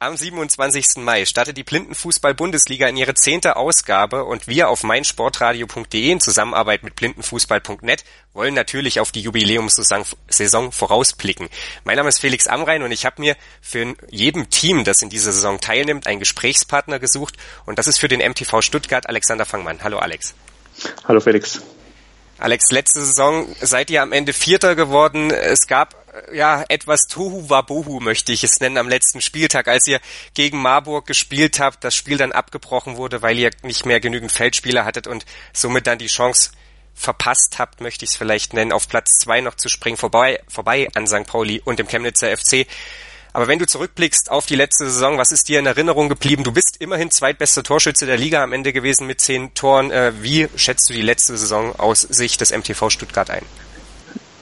Am 27. Mai startet die Blindenfußball-Bundesliga in ihre zehnte Ausgabe und wir auf meinsportradio.de in Zusammenarbeit mit blindenfußball.net wollen natürlich auf die Jubiläumssaison vorausblicken. Mein Name ist Felix Amrein und ich habe mir für jedem Team, das in dieser Saison teilnimmt, einen Gesprächspartner gesucht und das ist für den MTV Stuttgart Alexander Fangmann. Hallo Alex. Hallo Felix. Alex, letzte Saison seid ihr am Ende Vierter geworden. Es gab ja etwas Tohu Wabohu, möchte ich es nennen, am letzten Spieltag, als ihr gegen Marburg gespielt habt, das Spiel dann abgebrochen wurde, weil ihr nicht mehr genügend Feldspieler hattet und somit dann die Chance verpasst habt, möchte ich es vielleicht nennen, auf Platz zwei noch zu springen, vorbei, vorbei an St. Pauli und dem Chemnitzer FC. Aber wenn du zurückblickst auf die letzte Saison, was ist dir in Erinnerung geblieben? Du bist immerhin zweitbester Torschütze der Liga am Ende gewesen mit zehn Toren. Äh, wie schätzt du die letzte Saison aus Sicht des MTV Stuttgart ein?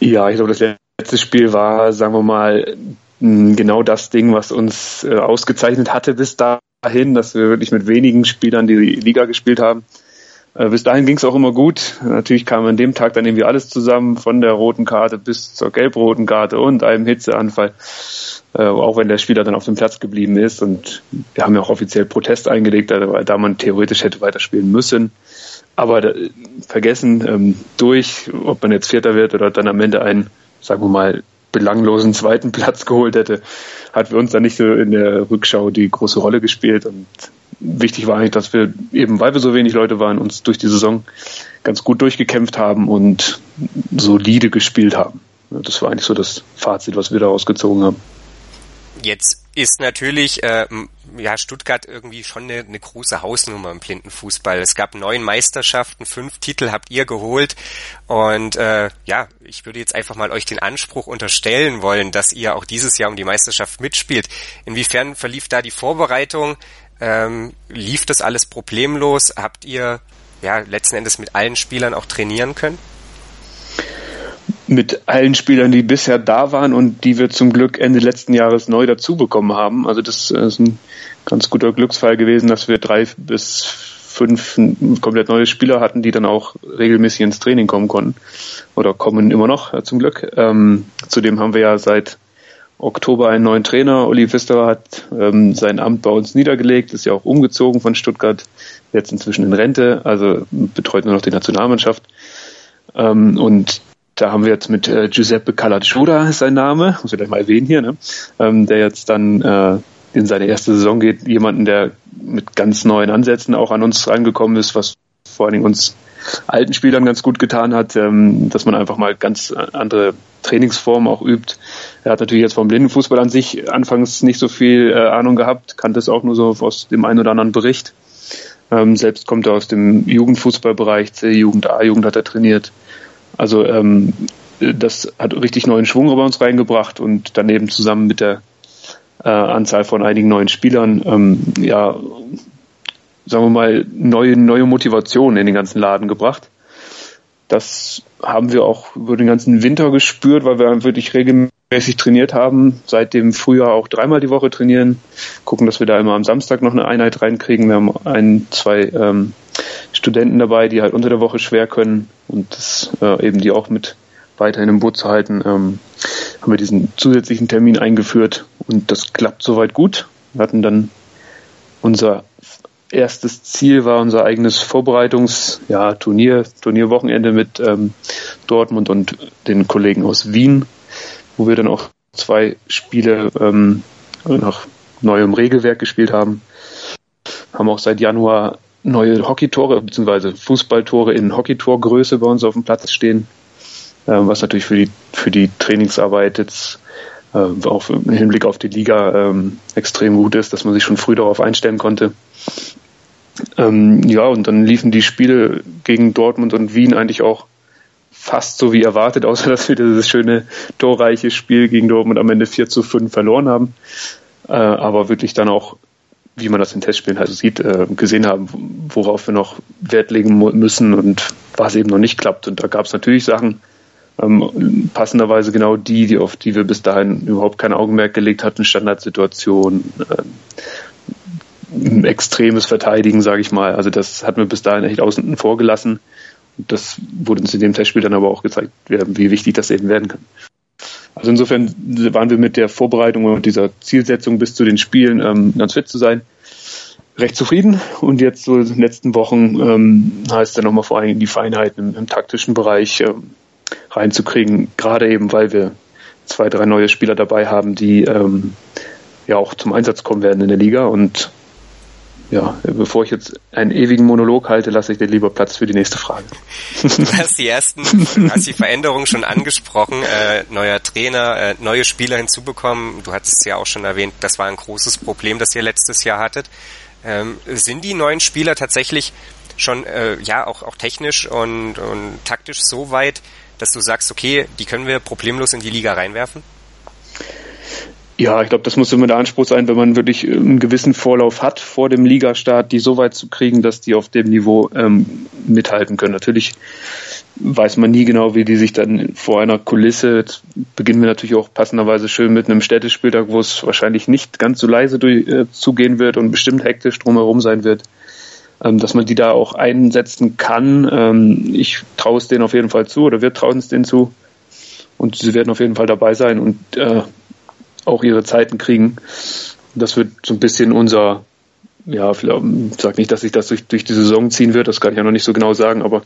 Ja, ich glaube, das letzte Spiel war, sagen wir mal, genau das Ding, was uns äh, ausgezeichnet hatte bis dahin, dass wir wirklich mit wenigen Spielern die Liga gespielt haben. Äh, bis dahin ging es auch immer gut. Natürlich kam an dem Tag dann irgendwie alles zusammen, von der roten Karte bis zur gelb-roten Karte und einem Hitzeanfall, äh, auch wenn der Spieler dann auf dem Platz geblieben ist. Und wir haben ja auch offiziell Protest eingelegt, also, da man theoretisch hätte weiterspielen müssen. Aber da, vergessen ähm, durch, ob man jetzt Vierter wird oder dann am Ende einen, sagen wir mal, belanglosen zweiten Platz geholt hätte, hat für uns dann nicht so in der Rückschau die große Rolle gespielt. Und wichtig war eigentlich, dass wir eben, weil wir so wenig Leute waren, uns durch die Saison ganz gut durchgekämpft haben und solide gespielt haben. Das war eigentlich so das Fazit, was wir daraus gezogen haben. Jetzt ist natürlich äh, ja Stuttgart irgendwie schon eine, eine große Hausnummer im Blindenfußball. Es gab neun Meisterschaften, fünf Titel habt ihr geholt und äh, ja, ich würde jetzt einfach mal euch den Anspruch unterstellen wollen, dass ihr auch dieses Jahr um die Meisterschaft mitspielt. Inwiefern verlief da die Vorbereitung? Ähm, lief das alles problemlos? Habt ihr ja letzten Endes mit allen Spielern auch trainieren können? Mit allen Spielern, die bisher da waren und die wir zum Glück Ende letzten Jahres neu dazu bekommen haben. Also das ist ein ganz guter Glücksfall gewesen, dass wir drei bis fünf komplett neue Spieler hatten, die dann auch regelmäßig ins Training kommen konnten oder kommen immer noch zum Glück. Ähm, zudem haben wir ja seit Oktober einen neuen Trainer. Uli Pfisterer hat ähm, sein Amt bei uns niedergelegt, ist ja auch umgezogen von Stuttgart, jetzt inzwischen in Rente, also betreut nur noch die Nationalmannschaft. Ähm, und da haben wir jetzt mit äh, Giuseppe Calacciura, ist sein Name, muss ich gleich mal erwähnen hier, ne? ähm, der jetzt dann äh, in seine erste Saison geht, jemanden, der mit ganz neuen Ansätzen auch an uns reingekommen ist, was vor allen Dingen uns alten Spielern ganz gut getan hat, ähm, dass man einfach mal ganz andere Trainingsformen auch übt. Er hat natürlich jetzt vom Blindenfußball an sich anfangs nicht so viel äh, Ahnung gehabt, kannte es auch nur so aus dem einen oder anderen Bericht. Ähm, selbst kommt er aus dem Jugendfußballbereich, C-Jugend, A-Jugend hat er trainiert. Also ähm, das hat richtig neuen Schwung bei uns reingebracht und daneben zusammen mit der äh, Anzahl von einigen neuen Spielern ähm, ja sagen wir mal, neue, neue Motivation in den ganzen Laden gebracht. Das haben wir auch über den ganzen Winter gespürt, weil wir wirklich regelmäßig trainiert haben, seit dem Frühjahr auch dreimal die Woche trainieren, gucken, dass wir da immer am Samstag noch eine Einheit reinkriegen. Wir haben ein, zwei ähm, Studenten dabei, die halt unter der Woche schwer können und das äh, eben die auch mit weiterhin im Boot zu halten, ähm, haben wir diesen zusätzlichen Termin eingeführt und das klappt soweit gut. Wir hatten dann unser erstes Ziel war unser eigenes Vorbereitungs, ja, Turnier, Turnierwochenende mit ähm, Dortmund und den Kollegen aus Wien, wo wir dann auch zwei Spiele ähm, nach neuem Regelwerk gespielt haben. Haben auch seit Januar neue Hockeytore bzw. Fußballtore in Hockeytorgröße bei uns auf dem Platz stehen, ähm, was natürlich für die für die Trainingsarbeit jetzt äh, auch im Hinblick auf die Liga ähm, extrem gut ist, dass man sich schon früh darauf einstellen konnte. Ähm, ja, und dann liefen die Spiele gegen Dortmund und Wien eigentlich auch fast so wie erwartet, außer dass wir dieses schöne torreiche Spiel gegen Dortmund am Ende 4 zu 5 verloren haben. Äh, aber wirklich dann auch wie man das in Testspielen halt sieht, äh, gesehen haben, worauf wir noch Wert legen müssen und was eben noch nicht klappt. Und da gab es natürlich Sachen, ähm, passenderweise genau die, die auf die wir bis dahin überhaupt kein Augenmerk gelegt hatten, Standardsituationen, äh, extremes Verteidigen, sage ich mal. Also das hatten wir bis dahin echt außen vor gelassen. Und das wurde uns in dem Testspiel dann aber auch gezeigt, wie wichtig das eben werden kann. Also insofern waren wir mit der Vorbereitung und dieser Zielsetzung bis zu den Spielen ähm, ganz fit zu sein recht zufrieden. Und jetzt so in den letzten Wochen ähm, heißt dann nochmal vor allem die Feinheiten im, im taktischen Bereich ähm, reinzukriegen, gerade eben, weil wir zwei, drei neue Spieler dabei haben, die ähm, ja auch zum Einsatz kommen werden in der Liga. Und ja, bevor ich jetzt einen ewigen Monolog halte, lasse ich dir lieber Platz für die nächste Frage. Du hast die ersten, du hast die Veränderungen schon angesprochen, äh, neuer Trainer, äh, neue Spieler hinzubekommen. Du hattest es ja auch schon erwähnt, das war ein großes Problem, das ihr letztes Jahr hattet. Ähm, sind die neuen Spieler tatsächlich schon äh, ja auch auch technisch und, und taktisch so weit, dass du sagst, okay, die können wir problemlos in die Liga reinwerfen? Ja, ich glaube, das muss immer der Anspruch sein, wenn man wirklich einen gewissen Vorlauf hat vor dem Ligastart, die so weit zu kriegen, dass die auf dem Niveau ähm, mithalten können. Natürlich weiß man nie genau, wie die sich dann vor einer Kulisse, jetzt beginnen wir natürlich auch passenderweise schön mit einem Städtespieltag, wo es wahrscheinlich nicht ganz so leise durch, äh, zugehen wird und bestimmt hektisch drumherum sein wird, ähm, dass man die da auch einsetzen kann. Ähm, ich traue es denen auf jeden Fall zu oder wir trauen es denen zu. Und sie werden auf jeden Fall dabei sein und äh, auch ihre Zeiten kriegen. Das wird so ein bisschen unser, ja, ich sag nicht, dass sich das durch, durch die Saison ziehen wird, das kann ich ja noch nicht so genau sagen, aber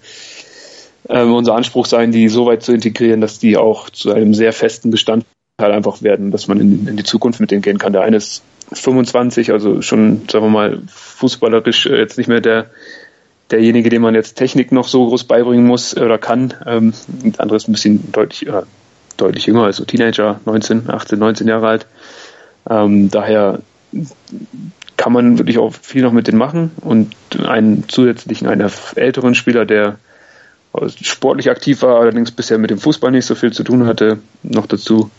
ähm, unser Anspruch sein, die so weit zu integrieren, dass die auch zu einem sehr festen Bestandteil einfach werden, dass man in, in die Zukunft mit denen gehen kann. Der eine ist 25, also schon, sagen wir mal, fußballerisch äh, jetzt nicht mehr der derjenige, dem man jetzt Technik noch so groß beibringen muss oder kann. Ähm, der andere ist ein bisschen deutlich, äh, deutlich jünger, also Teenager, 19, 18, 19 Jahre alt. Ähm, daher kann man wirklich auch viel noch mit denen machen und einen zusätzlichen, einen älteren Spieler, der sportlich aktiv war, allerdings bisher mit dem Fußball nicht so viel zu tun hatte, noch dazu.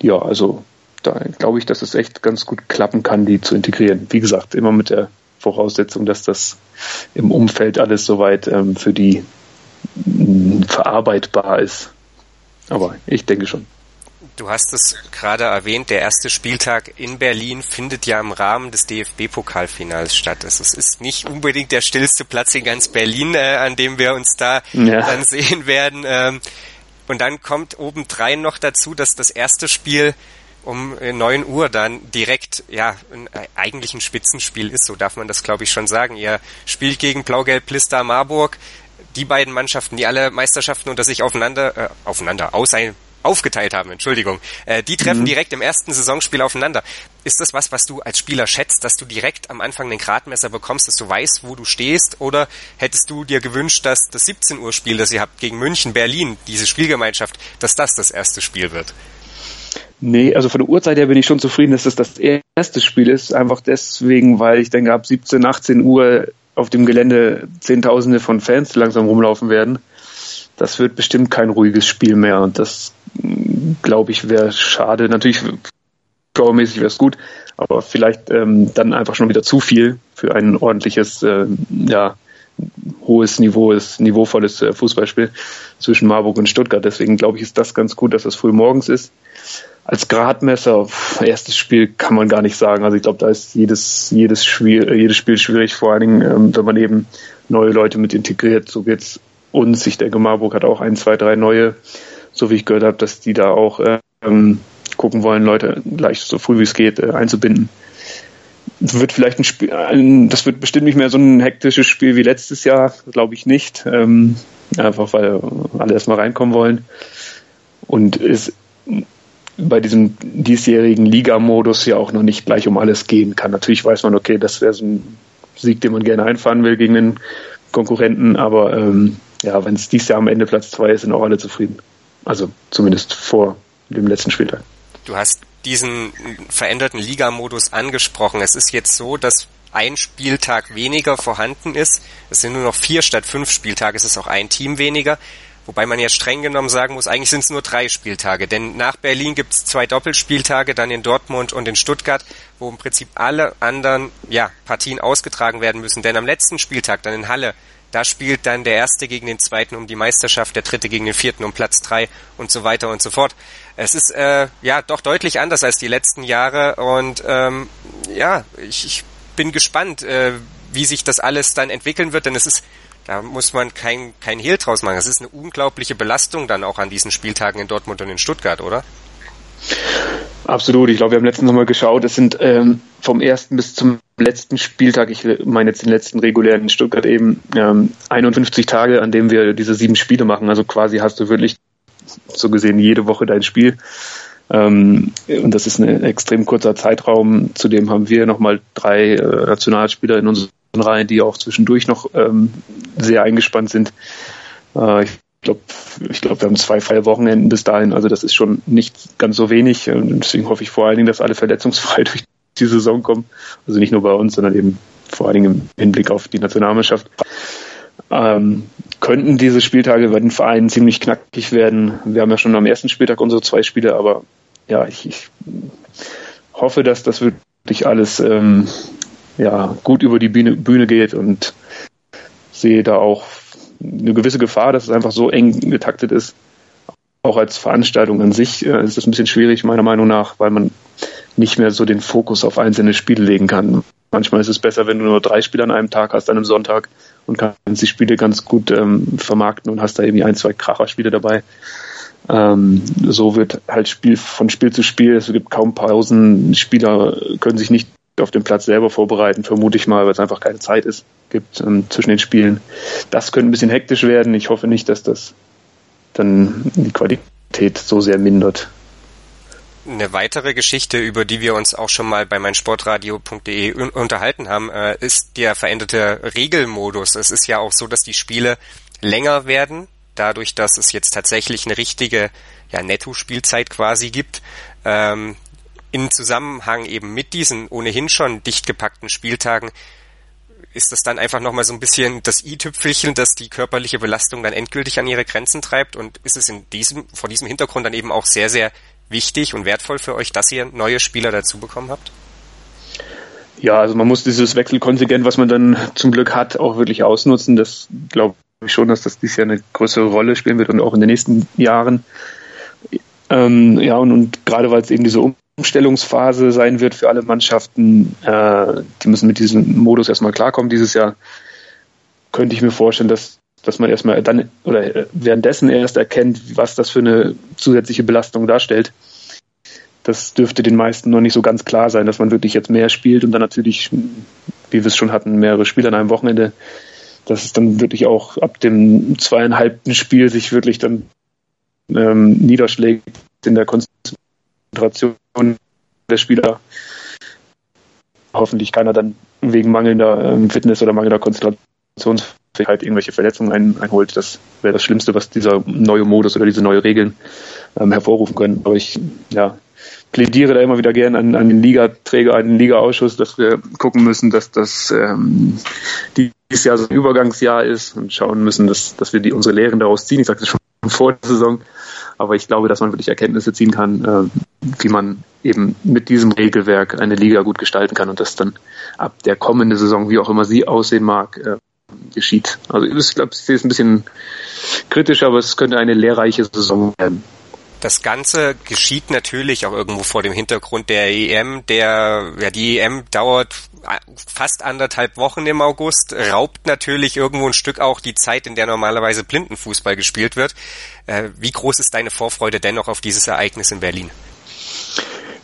Ja, also da glaube ich, dass es echt ganz gut klappen kann, die zu integrieren. Wie gesagt, immer mit der Voraussetzung, dass das im Umfeld alles soweit ähm, für die verarbeitbar ist. Aber ich denke schon. Du hast es gerade erwähnt, der erste Spieltag in Berlin findet ja im Rahmen des DFB-Pokalfinals statt. Also es ist nicht unbedingt der stillste Platz in ganz Berlin, äh, an dem wir uns da ja. dann sehen werden. Ähm, und dann kommt obendrein noch dazu, dass das erste Spiel um 9 äh, Uhr dann direkt, ja, äh, eigentlich ein Spitzenspiel ist, so darf man das glaube ich schon sagen. Ihr spielt gegen Blau-Gelb Plister Marburg, die beiden Mannschaften, die alle Meisterschaften unter sich aufeinander, äh, aufeinander, aus ein, aufgeteilt haben, Entschuldigung, äh, die treffen mhm. direkt im ersten Saisonspiel aufeinander. Ist das was, was du als Spieler schätzt, dass du direkt am Anfang den Gradmesser bekommst, dass du weißt, wo du stehst? Oder hättest du dir gewünscht, dass das 17 Uhr Spiel, das ihr habt gegen München, Berlin, diese Spielgemeinschaft, dass das das erste Spiel wird? Nee, also von der Uhrzeit her bin ich schon zufrieden, dass das das erste Spiel ist. Einfach deswegen, weil ich denke, ab 17, 18 Uhr auf dem Gelände Zehntausende von Fans langsam rumlaufen werden. Das wird bestimmt kein ruhiges Spiel mehr und das glaube ich wäre schade. Natürlich powermäßig wäre es gut, aber vielleicht ähm, dann einfach schon wieder zu viel für ein ordentliches, äh, ja, hohes Niveau, niveauvolles äh, Fußballspiel zwischen Marburg und Stuttgart. Deswegen glaube ich, ist das ganz gut, dass das früh morgens ist als Gradmesser, erstes Spiel kann man gar nicht sagen. Also ich glaube, da ist jedes, jedes Spiel, äh, jedes Spiel schwierig, vor allen Dingen, ähm, wenn man eben neue Leute mit integriert. So geht's uns. Ich denke, Marburg hat auch ein, zwei, drei neue, so wie ich gehört habe, dass die da auch ähm, gucken wollen, Leute gleich so früh wie es geht äh, einzubinden. Wird vielleicht ein Spiel, ein, das wird bestimmt nicht mehr so ein hektisches Spiel wie letztes Jahr, glaube ich nicht. Ähm, einfach weil alle erstmal reinkommen wollen. Und es bei diesem diesjährigen Liga-Modus ja auch noch nicht gleich um alles gehen kann. Natürlich weiß man, okay, das wäre so ein Sieg, den man gerne einfahren will gegen den Konkurrenten, aber ähm, ja, wenn es dieses Jahr am Ende Platz zwei ist, sind auch alle zufrieden. Also zumindest vor dem letzten Spieltag. Du hast diesen veränderten Liga-Modus angesprochen. Es ist jetzt so, dass ein Spieltag weniger vorhanden ist. Es sind nur noch vier statt fünf Spieltage. Es ist auch ein Team weniger. Wobei man ja streng genommen sagen muss, eigentlich sind es nur drei Spieltage. Denn nach Berlin gibt es zwei Doppelspieltage, dann in Dortmund und in Stuttgart, wo im Prinzip alle anderen ja, Partien ausgetragen werden müssen. Denn am letzten Spieltag, dann in Halle, da spielt dann der Erste gegen den Zweiten um die Meisterschaft, der Dritte gegen den Vierten um Platz drei und so weiter und so fort. Es ist äh, ja doch deutlich anders als die letzten Jahre und ähm, ja, ich, ich bin gespannt, äh, wie sich das alles dann entwickeln wird, denn es ist da muss man kein, kein Hehl draus machen. Es ist eine unglaubliche Belastung dann auch an diesen Spieltagen in Dortmund und in Stuttgart, oder? Absolut. Ich glaube, wir haben letztens nochmal geschaut. Es sind ähm, vom ersten bis zum letzten Spieltag, ich meine jetzt den letzten regulären in Stuttgart eben, ähm, 51 Tage, an denen wir diese sieben Spiele machen. Also quasi hast du wirklich so gesehen jede Woche dein Spiel. Ähm, und das ist ein extrem kurzer Zeitraum. Zudem haben wir nochmal drei äh, Nationalspieler in unseren Reihen, die auch zwischendurch noch ähm, sehr eingespannt sind. Äh, ich glaube, ich glaube, wir haben zwei freie Wochenenden bis dahin. Also das ist schon nicht ganz so wenig. Und deswegen hoffe ich vor allen Dingen, dass alle verletzungsfrei durch die Saison kommen. Also nicht nur bei uns, sondern eben vor allen Dingen im Hinblick auf die Nationalmannschaft. Ähm, könnten diese Spieltage bei den Vereinen ziemlich knackig werden. Wir haben ja schon am ersten Spieltag unsere zwei Spiele, aber ja, ich, ich hoffe, dass das wirklich alles ähm, ja, gut über die Bühne, Bühne geht und sehe da auch eine gewisse Gefahr, dass es einfach so eng getaktet ist. Auch als Veranstaltung an sich äh, ist das ein bisschen schwierig, meiner Meinung nach, weil man nicht mehr so den Fokus auf einzelne Spiele legen kann. Manchmal ist es besser, wenn du nur drei Spiele an einem Tag hast, an einem Sonntag und kannst die Spiele ganz gut ähm, vermarkten und hast da irgendwie ein, zwei Kracherspiele dabei. Ähm, so wird halt Spiel von Spiel zu Spiel, es gibt kaum Pausen, Spieler können sich nicht auf dem Platz selber vorbereiten, vermute ich mal, weil es einfach keine Zeit ist, gibt ähm, zwischen den Spielen. Das könnte ein bisschen hektisch werden. Ich hoffe nicht, dass das dann die Qualität so sehr mindert. Eine weitere Geschichte, über die wir uns auch schon mal bei meinsportradio.de unterhalten haben, äh, ist der veränderte Regelmodus. Es ist ja auch so, dass die Spiele länger werden, dadurch, dass es jetzt tatsächlich eine richtige ja, Netto-Spielzeit quasi gibt. Ähm, in Zusammenhang eben mit diesen ohnehin schon dicht gepackten Spieltagen ist das dann einfach nochmal so ein bisschen das i-Tüpfelchen, das die körperliche Belastung dann endgültig an ihre Grenzen treibt und ist es in diesem, vor diesem Hintergrund dann eben auch sehr, sehr wichtig und wertvoll für euch, dass ihr neue Spieler dazu bekommen habt? Ja, also man muss dieses Wechselkontingent, was man dann zum Glück hat, auch wirklich ausnutzen. Das glaube ich schon, dass das dieses Jahr eine größere Rolle spielen wird und auch in den nächsten Jahren. Ähm, ja, und, und gerade weil es eben diese Umstellungsphase sein wird für alle Mannschaften. Äh, die müssen mit diesem Modus erstmal klarkommen dieses Jahr. Könnte ich mir vorstellen, dass, dass man erstmal dann oder währenddessen erst erkennt, was das für eine zusätzliche Belastung darstellt. Das dürfte den meisten noch nicht so ganz klar sein, dass man wirklich jetzt mehr spielt und dann natürlich, wie wir es schon hatten, mehrere Spiele an einem Wochenende, dass es dann wirklich auch ab dem zweieinhalbten Spiel sich wirklich dann ähm, niederschlägt in der Konzentration Konzentration der Spieler. Hoffentlich keiner dann wegen mangelnder ähm, Fitness oder mangelnder Konzentrationsfähigkeit irgendwelche Verletzungen ein, einholt. Das wäre das Schlimmste, was dieser neue Modus oder diese neue Regeln ähm, hervorrufen können. Aber ich ja, plädiere da immer wieder gern an, an den Ligaträger, an den Ligaausschuss, dass wir gucken müssen, dass das ähm, dieses Jahr so ein Übergangsjahr ist und schauen müssen, dass, dass wir die, unsere Lehren daraus ziehen. Ich sagte schon vor der Saison, aber ich glaube, dass man wirklich Erkenntnisse ziehen kann, äh, wie man eben mit diesem Regelwerk eine Liga gut gestalten kann und das dann ab der kommenden Saison, wie auch immer sie aussehen mag, äh, geschieht. Also ich glaube, ich sehe es ein bisschen kritisch, aber es könnte eine lehrreiche Saison werden. Das Ganze geschieht natürlich auch irgendwo vor dem Hintergrund der EM. Der, ja, die EM dauert fast anderthalb Wochen im August, raubt natürlich irgendwo ein Stück auch die Zeit, in der normalerweise Blindenfußball gespielt wird. Äh, wie groß ist deine Vorfreude dennoch auf dieses Ereignis in Berlin?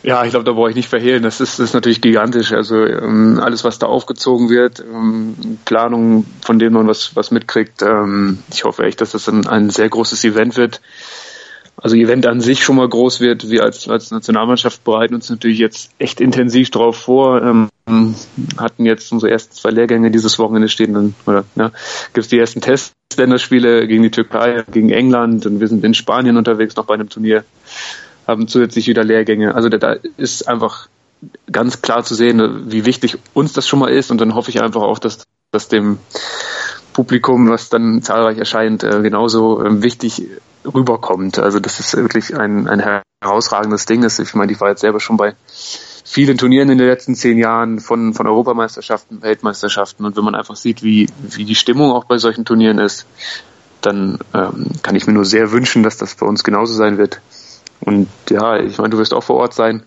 Ja, ich glaube, da brauche ich nicht verhehlen. Das ist, das ist natürlich gigantisch. Also ähm, alles, was da aufgezogen wird, ähm, Planung, von dem man was, was mitkriegt. Ähm, ich hoffe echt, dass das ein, ein sehr großes Event wird also Event an sich schon mal groß wird. Wir als, als Nationalmannschaft bereiten uns natürlich jetzt echt intensiv drauf vor. Ähm, hatten jetzt unsere ersten zwei Lehrgänge dieses Wochenende stehen. Dann, oder ja, gibt es die ersten Testländerspiele gegen die Türkei, gegen England und wir sind in Spanien unterwegs noch bei einem Turnier, haben zusätzlich wieder Lehrgänge. Also da, ist einfach ganz klar zu sehen, wie wichtig uns das schon mal ist und dann hoffe ich einfach auch, dass, dass dem Publikum, was dann zahlreich erscheint, äh, genauso äh, wichtig rüberkommt. Also das ist wirklich ein, ein herausragendes Ding ist. Ich meine, ich war jetzt selber schon bei vielen Turnieren in den letzten zehn Jahren von, von Europameisterschaften, Weltmeisterschaften und wenn man einfach sieht, wie, wie die Stimmung auch bei solchen Turnieren ist, dann ähm, kann ich mir nur sehr wünschen, dass das bei uns genauso sein wird. Und ja, ich meine, du wirst auch vor Ort sein.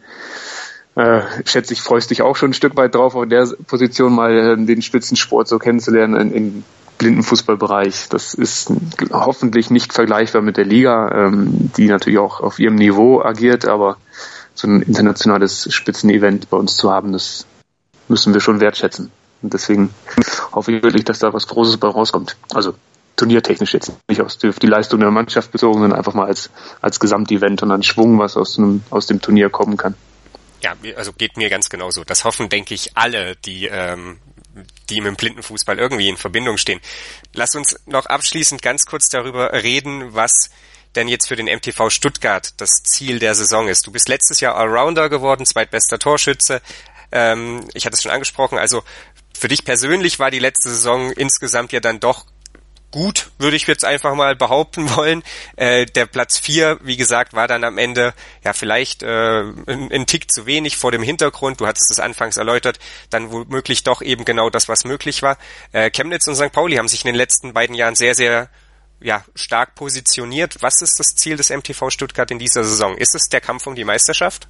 Äh, schätze ich, freust dich auch schon ein Stück weit drauf, auf der Position mal äh, den Spitzensport so kennenzulernen in, in Blindenfußballbereich. Das ist hoffentlich nicht vergleichbar mit der Liga, ähm, die natürlich auch auf ihrem Niveau agiert, aber so ein internationales Spitzenevent bei uns zu haben, das müssen wir schon wertschätzen. Und deswegen hoffe ich wirklich, dass da was Großes bei rauskommt. Also turniertechnisch jetzt nicht aus die Leistung der Mannschaft bezogen, sondern einfach mal als, als Gesamtevent und an Schwung, was aus, einem, aus dem Turnier kommen kann. Ja, also geht mir ganz genauso. Das hoffen, denke ich, alle, die ähm, die mit dem Blindenfußball irgendwie in Verbindung stehen. Lass uns noch abschließend ganz kurz darüber reden, was denn jetzt für den MTV Stuttgart das Ziel der Saison ist. Du bist letztes Jahr Allrounder geworden, zweitbester Torschütze. Ähm, ich hatte es schon angesprochen, also für dich persönlich war die letzte Saison insgesamt ja dann doch gut, würde ich jetzt einfach mal behaupten wollen. Äh, der Platz vier, wie gesagt, war dann am Ende ja vielleicht äh, ein, ein, Tick zu wenig vor dem Hintergrund. Du hattest es anfangs erläutert, dann womöglich doch eben genau das, was möglich war. Äh, Chemnitz und St. Pauli haben sich in den letzten beiden Jahren sehr, sehr ja, stark positioniert. Was ist das Ziel des MTV Stuttgart in dieser Saison? Ist es der Kampf um die Meisterschaft?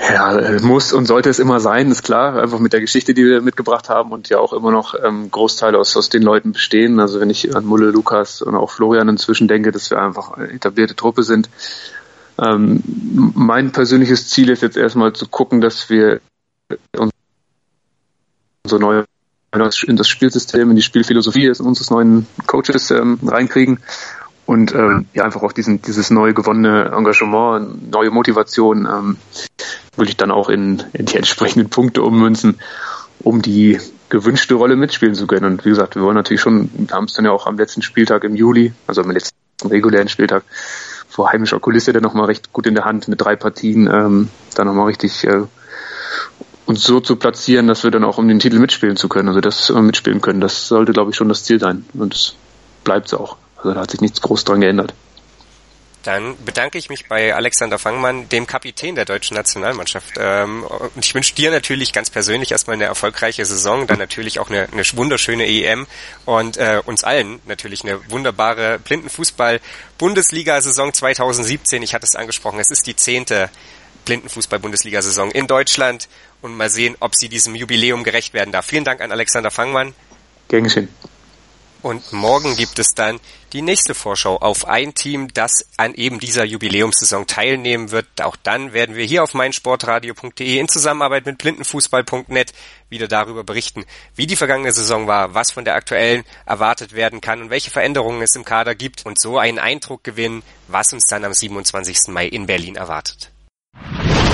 Ja, äh, muss und sollte es immer sein, ist klar. Einfach mit der Geschichte, die wir mitgebracht haben und ja auch immer noch ähm, Großteile aus, aus den Leuten bestehen. Also wenn ich an Mulle, Lukas und auch Florian inzwischen denke, dass wir einfach etablierte Truppe sind. Ähm, mein persönliches Ziel ist jetzt erstmal zu gucken, dass wir unser neue in das Spielsystem, in die Spielphilosophie unseres neuen Coaches ähm, reinkriegen und ähm, ja einfach auch diesen dieses neu gewonnene Engagement, neue Motivation ähm, will ich dann auch in, in die entsprechenden Punkte ummünzen, um die gewünschte Rolle mitspielen zu können. Und wie gesagt, wir wollen natürlich schon, wir haben es dann ja auch am letzten Spieltag im Juli, also am letzten regulären Spieltag, vor heimischer Kulisse dann nochmal recht gut in der Hand mit drei Partien, ähm, dann nochmal richtig äh, uns so zu platzieren, dass wir dann auch um den Titel mitspielen zu können, also das äh, mitspielen können. Das sollte, glaube ich, schon das Ziel sein. Und es bleibt es auch. Also da hat sich nichts groß dran geändert. Dann bedanke ich mich bei Alexander Fangmann, dem Kapitän der deutschen Nationalmannschaft. Ähm, und ich wünsche dir natürlich ganz persönlich erstmal eine erfolgreiche Saison, dann natürlich auch eine, eine wunderschöne EM und äh, uns allen natürlich eine wunderbare Blindenfußball-Bundesliga-Saison 2017. Ich hatte es angesprochen, es ist die zehnte Blindenfußball-Bundesliga-Saison in Deutschland und mal sehen, ob sie diesem Jubiläum gerecht werden darf. Vielen Dank an Alexander Fangmann. Gern geschehen. Und morgen gibt es dann die nächste Vorschau auf ein Team, das an eben dieser Jubiläumssaison teilnehmen wird. Auch dann werden wir hier auf meinsportradio.de in Zusammenarbeit mit blindenfußball.net wieder darüber berichten, wie die vergangene Saison war, was von der aktuellen erwartet werden kann und welche Veränderungen es im Kader gibt und so einen Eindruck gewinnen, was uns dann am 27. Mai in Berlin erwartet.